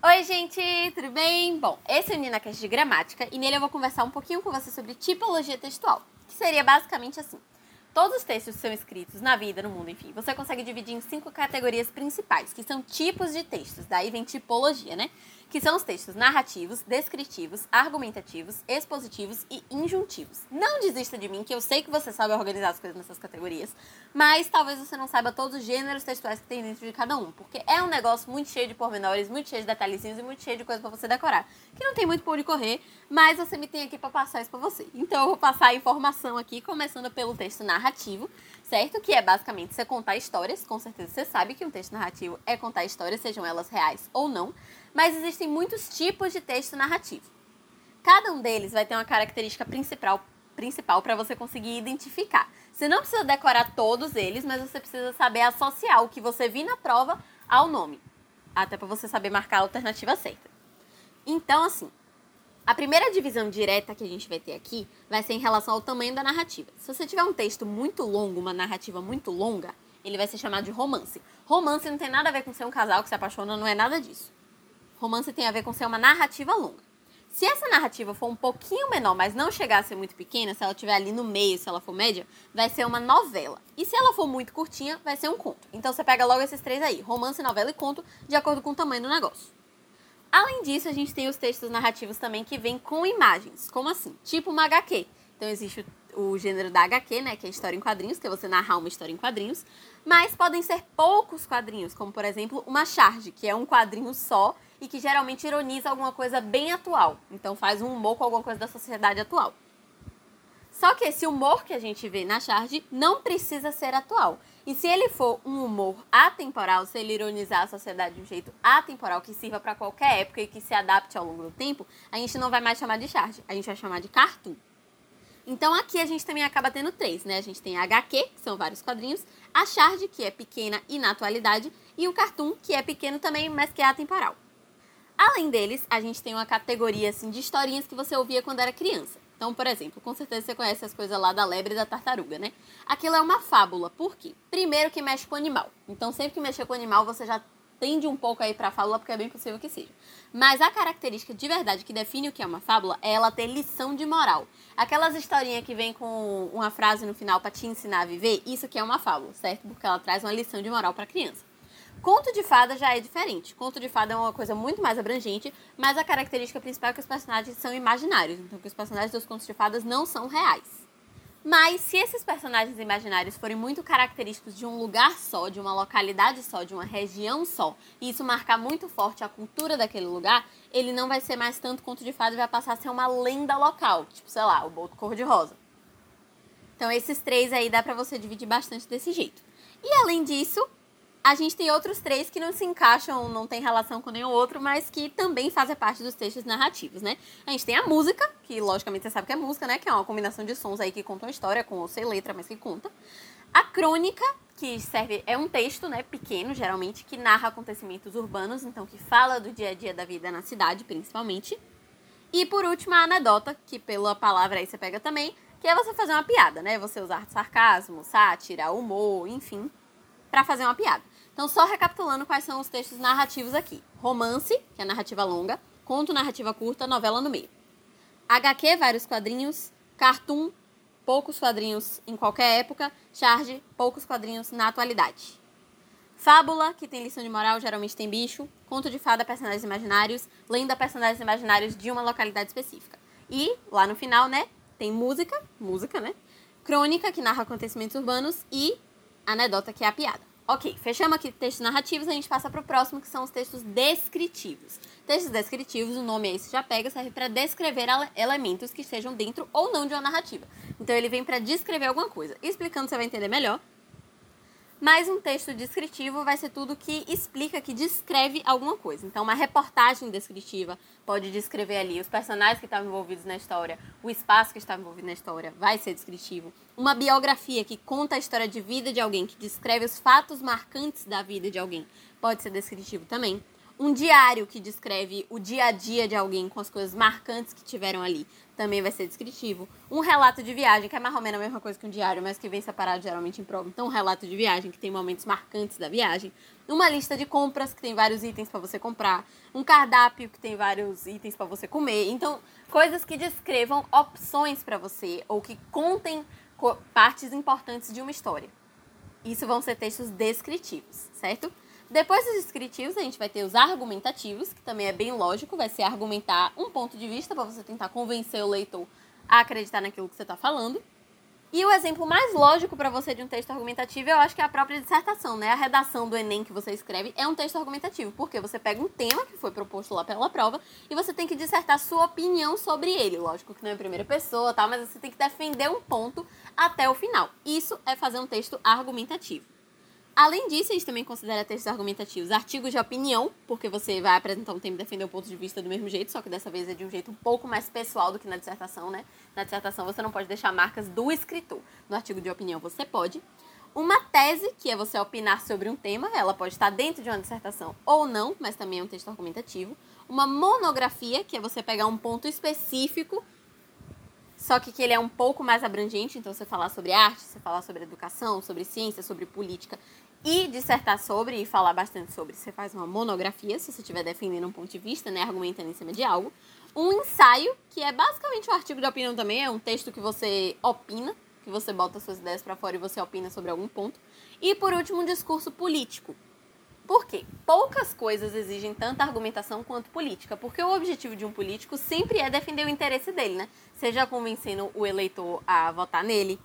Oi, gente, tudo bem? Bom, esse é o NinaCast de Gramática e nele eu vou conversar um pouquinho com você sobre tipologia textual, que seria basicamente assim. Todos os textos que são escritos na vida, no mundo, enfim, você consegue dividir em cinco categorias principais, que são tipos de textos. Daí vem tipologia, né? Que são os textos narrativos, descritivos, argumentativos, expositivos e injuntivos. Não desista de mim, que eu sei que você sabe organizar as coisas nessas categorias, mas talvez você não saiba todos os gêneros textuais que tem dentro de cada um, porque é um negócio muito cheio de pormenores, muito cheio de detalhezinhos e muito cheio de coisa para você decorar, que não tem muito por onde correr, mas você me tem aqui para passar isso para você. Então eu vou passar a informação aqui, começando pelo texto narrativo, certo? Que é basicamente você contar histórias. Com certeza você sabe que um texto narrativo é contar histórias, sejam elas reais ou não. Mas existem muitos tipos de texto narrativo. Cada um deles vai ter uma característica principal principal para você conseguir identificar. Você não precisa decorar todos eles, mas você precisa saber associar o que você viu na prova ao nome. Até para você saber marcar a alternativa certa. Então, assim, a primeira divisão direta que a gente vai ter aqui vai ser em relação ao tamanho da narrativa. Se você tiver um texto muito longo, uma narrativa muito longa, ele vai ser chamado de romance. Romance não tem nada a ver com ser um casal que se apaixona, não é nada disso. Romance tem a ver com ser uma narrativa longa. Se essa narrativa for um pouquinho menor, mas não chegar a ser muito pequena, se ela estiver ali no meio, se ela for média, vai ser uma novela. E se ela for muito curtinha, vai ser um conto. Então você pega logo esses três aí: romance, novela e conto, de acordo com o tamanho do negócio. Além disso, a gente tem os textos narrativos também que vêm com imagens. Como assim? Tipo uma HQ. Então existe o, o gênero da HQ, né, que é história em quadrinhos, que é você narrar uma história em quadrinhos, mas podem ser poucos quadrinhos, como por exemplo uma charge, que é um quadrinho só e que geralmente ironiza alguma coisa bem atual. Então faz um humor com alguma coisa da sociedade atual. Só que esse humor que a gente vê na charge não precisa ser atual. E se ele for um humor atemporal, se ele ironizar a sociedade de um jeito atemporal que sirva para qualquer época e que se adapte ao longo do tempo, a gente não vai mais chamar de charge, a gente vai chamar de cartoon. Então aqui a gente também acaba tendo três, né? A gente tem a HQ, que são vários quadrinhos, a charge, que é pequena e na atualidade, e o cartoon, que é pequeno também, mas que é atemporal. Além deles, a gente tem uma categoria assim de historinhas que você ouvia quando era criança. Então, por exemplo, com certeza você conhece as coisas lá da lebre e da tartaruga, né? Aquilo é uma fábula. Por quê? Primeiro que mexe com animal. Então, sempre que mexer com animal, você já tende um pouco aí pra fábula, porque é bem possível que seja. Mas a característica de verdade que define o que é uma fábula é ela ter lição de moral. Aquelas historinhas que vem com uma frase no final para te ensinar a viver, isso aqui é uma fábula, certo? Porque ela traz uma lição de moral para criança. Conto de fada já é diferente. Conto de fada é uma coisa muito mais abrangente, mas a característica principal é que os personagens são imaginários, então que os personagens dos contos de fadas não são reais. Mas se esses personagens imaginários forem muito característicos de um lugar só, de uma localidade só, de uma região só, e isso marcar muito forte a cultura daquele lugar, ele não vai ser mais tanto conto de fada e vai passar a ser uma lenda local, tipo, sei lá, o Boto Cor-de-Rosa. Então esses três aí dá pra você dividir bastante desse jeito. E além disso, a gente tem outros três que não se encaixam, não tem relação com nenhum outro, mas que também fazem parte dos textos narrativos, né? A gente tem a música, que logicamente você sabe que é música, né? Que é uma combinação de sons aí que contam a história, com ou sem letra, mas que conta. A crônica, que serve é um texto, né, pequeno, geralmente, que narra acontecimentos urbanos, então que fala do dia a dia da vida na cidade, principalmente. E por último, a anedota, que pela palavra aí você pega também, que é você fazer uma piada, né? Você usar sarcasmo, sátira, humor, enfim, para fazer uma piada. Então, só recapitulando quais são os textos narrativos aqui: romance, que é narrativa longa, conto, narrativa curta, novela no meio. HQ, vários quadrinhos, cartoon, poucos quadrinhos em qualquer época, charge, poucos quadrinhos na atualidade. Fábula, que tem lição de moral, geralmente tem bicho. Conto de fada, personagens imaginários. Lenda, personagens imaginários de uma localidade específica. E, lá no final, né, tem música, música, né? Crônica, que narra acontecimentos urbanos. E anedota, que é a piada. Ok, fechamos aqui textos narrativos, a gente passa para o próximo, que são os textos descritivos. Textos descritivos, o nome aí você já pega, serve para descrever elementos que estejam dentro ou não de uma narrativa. Então ele vem para descrever alguma coisa. Explicando você vai entender melhor. Mas um texto descritivo vai ser tudo que explica, que descreve alguma coisa. Então, uma reportagem descritiva pode descrever ali os personagens que estavam envolvidos na história, o espaço que estava envolvido na história, vai ser descritivo. Uma biografia que conta a história de vida de alguém, que descreve os fatos marcantes da vida de alguém, pode ser descritivo também. Um diário que descreve o dia a dia de alguém com as coisas marcantes que tiveram ali também vai ser descritivo. Um relato de viagem, que é mais ou menos a mesma coisa que um diário, mas que vem separado geralmente em prova. Então, um relato de viagem, que tem momentos marcantes da viagem. Uma lista de compras, que tem vários itens para você comprar. Um cardápio, que tem vários itens para você comer. Então, coisas que descrevam opções para você ou que contem partes importantes de uma história. Isso vão ser textos descritivos, certo? Depois dos descritivos, a gente vai ter os argumentativos, que também é bem lógico, vai ser argumentar um ponto de vista para você tentar convencer o leitor a acreditar naquilo que você está falando. E o exemplo mais lógico para você de um texto argumentativo, eu acho que é a própria dissertação, né? A redação do Enem que você escreve é um texto argumentativo, porque você pega um tema que foi proposto lá pela prova e você tem que dissertar sua opinião sobre ele. Lógico que não é em primeira pessoa, tá? Mas você tem que defender um ponto até o final. Isso é fazer um texto argumentativo. Além disso, a gente também considera textos argumentativos artigos de opinião, porque você vai apresentar um tema e defender o ponto de vista do mesmo jeito, só que dessa vez é de um jeito um pouco mais pessoal do que na dissertação, né? Na dissertação você não pode deixar marcas do escritor. No artigo de opinião você pode. Uma tese, que é você opinar sobre um tema, ela pode estar dentro de uma dissertação ou não, mas também é um texto argumentativo. Uma monografia, que é você pegar um ponto específico só que, que ele é um pouco mais abrangente, então você falar sobre arte, você falar sobre educação, sobre ciência, sobre política e dissertar sobre e falar bastante sobre. Você faz uma monografia, se você estiver defendendo um ponto de vista, né, argumentando em cima de algo. Um ensaio, que é basicamente um artigo de opinião também, é um texto que você opina, que você bota suas ideias para fora e você opina sobre algum ponto. E por último, um discurso político, por quê? Poucas coisas exigem tanta argumentação quanto política, porque o objetivo de um político sempre é defender o interesse dele, né? Seja convencendo o eleitor a votar nele,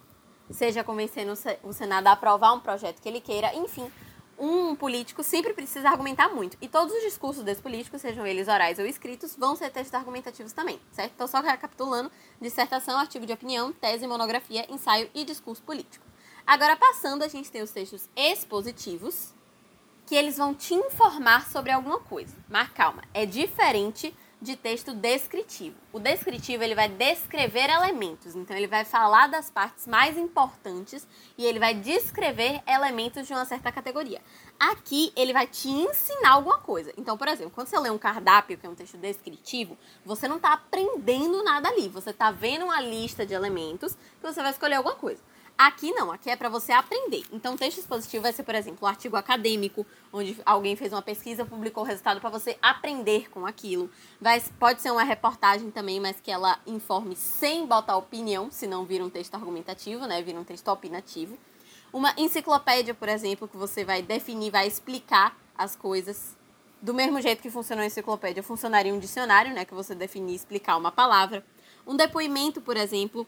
seja convencendo o Senado a aprovar um projeto que ele queira, enfim. Um político sempre precisa argumentar muito. E todos os discursos desse político, sejam eles orais ou escritos, vão ser textos argumentativos também, certo? Então, só recapitulando: dissertação, artigo de opinião, tese, monografia, ensaio e discurso político. Agora, passando, a gente tem os textos expositivos, que eles vão te informar sobre alguma coisa. Mas calma, é diferente de texto descritivo. O descritivo ele vai descrever elementos, então ele vai falar das partes mais importantes e ele vai descrever elementos de uma certa categoria. Aqui ele vai te ensinar alguma coisa. Então, por exemplo, quando você lê um cardápio, que é um texto descritivo, você não está aprendendo nada ali, você está vendo uma lista de elementos que você vai escolher alguma coisa. Aqui não, aqui é para você aprender. Então, texto expositivo vai ser, por exemplo, um artigo acadêmico, onde alguém fez uma pesquisa, publicou o resultado para você aprender com aquilo. Vai, pode ser uma reportagem também, mas que ela informe sem botar opinião, se não vira um texto argumentativo, né? Vira um texto opinativo. Uma enciclopédia, por exemplo, que você vai definir, vai explicar as coisas do mesmo jeito que funcionou a enciclopédia, funcionaria um dicionário, né? Que você definir e explicar uma palavra. Um depoimento, por exemplo,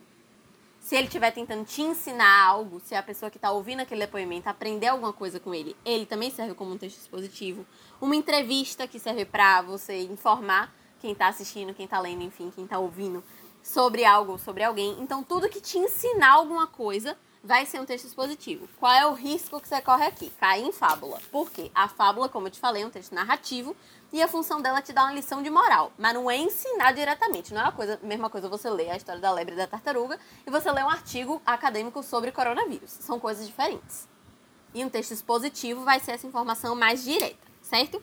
se ele estiver tentando te ensinar algo, se a pessoa que está ouvindo aquele depoimento aprender alguma coisa com ele, ele também serve como um texto expositivo. Uma entrevista que serve para você informar quem está assistindo, quem está lendo, enfim, quem está ouvindo sobre algo, sobre alguém. Então, tudo que te ensinar alguma coisa vai ser um texto expositivo. Qual é o risco que você corre aqui? Cair em fábula. Por quê? A fábula, como eu te falei, é um texto narrativo e a função dela é te dar uma lição de moral, mas não é ensinar diretamente. Não é a coisa, mesma coisa você ler a história da lebre e da tartaruga e você ler um artigo acadêmico sobre coronavírus. São coisas diferentes. E um texto expositivo vai ser essa informação mais direta, certo?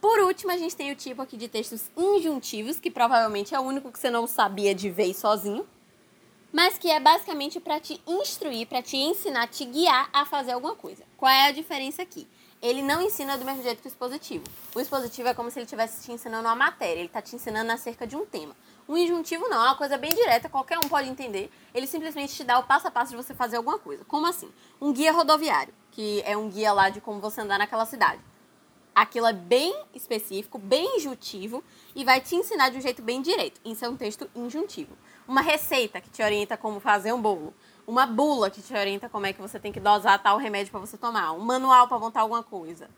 Por último, a gente tem o tipo aqui de textos injuntivos, que provavelmente é o único que você não sabia de vez sozinho, mas que é basicamente para te instruir, para te ensinar, te guiar a fazer alguma coisa. Qual é a diferença aqui? Ele não ensina do mesmo jeito que o expositivo. O expositivo é como se ele estivesse te ensinando uma matéria, ele está te ensinando acerca de um tema. O injuntivo não, é uma coisa bem direta, qualquer um pode entender. Ele simplesmente te dá o passo a passo de você fazer alguma coisa. Como assim? Um guia rodoviário, que é um guia lá de como você andar naquela cidade. Aquilo é bem específico, bem injuntivo e vai te ensinar de um jeito bem direto. Isso é um texto injuntivo uma receita que te orienta como fazer um bolo, uma bula que te orienta como é que você tem que dosar tal remédio para você tomar, um manual para montar alguma coisa,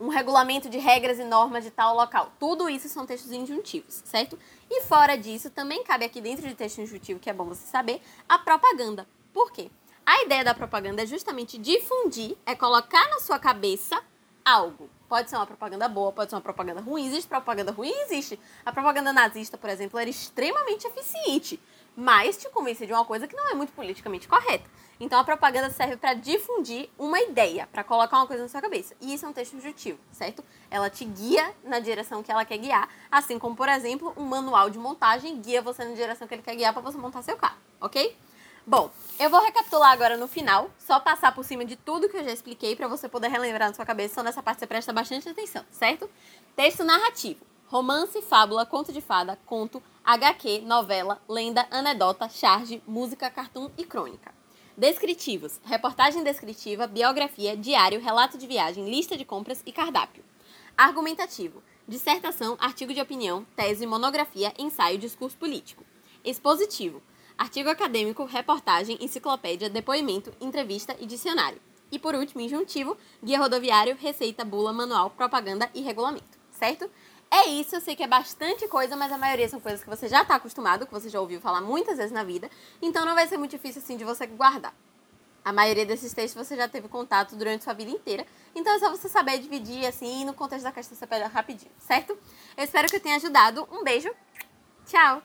um regulamento de regras e normas de tal local. Tudo isso são textos injuntivos, certo? E fora disso, também cabe aqui dentro de texto injuntivo, que é bom você saber, a propaganda. Por quê? A ideia da propaganda é justamente difundir, é colocar na sua cabeça algo. Pode ser uma propaganda boa, pode ser uma propaganda ruim. Existe propaganda ruim? Existe. A propaganda nazista, por exemplo, era extremamente eficiente. Mas te convencer de uma coisa que não é muito politicamente correta. Então a propaganda serve para difundir uma ideia, para colocar uma coisa na sua cabeça. E isso é um texto injutivo, certo? Ela te guia na direção que ela quer guiar, assim como, por exemplo, um manual de montagem guia você na direção que ele quer guiar para você montar seu carro, ok? Bom, eu vou recapitular agora no final, só passar por cima de tudo que eu já expliquei para você poder relembrar na sua cabeça. Só nessa parte você presta bastante atenção, certo? Texto narrativo. Romance, fábula, conto de fada, conto, HQ, novela, lenda, anedota, charge, música, cartoon e crônica. Descritivos: reportagem descritiva, biografia, diário, relato de viagem, lista de compras e cardápio. Argumentativo: dissertação, artigo de opinião, tese, monografia, ensaio, discurso político. Expositivo: artigo acadêmico, reportagem, enciclopédia, depoimento, entrevista e dicionário. E por último, injuntivo, guia rodoviário, receita, bula, manual, propaganda e regulamento, certo? É isso, eu sei que é bastante coisa, mas a maioria são coisas que você já está acostumado, que você já ouviu falar muitas vezes na vida, então não vai ser muito difícil assim de você guardar. A maioria desses textos você já teve contato durante sua vida inteira, então é só você saber dividir assim no contexto da questão você pega rapidinho, certo? Eu espero que eu tenha ajudado. Um beijo, tchau!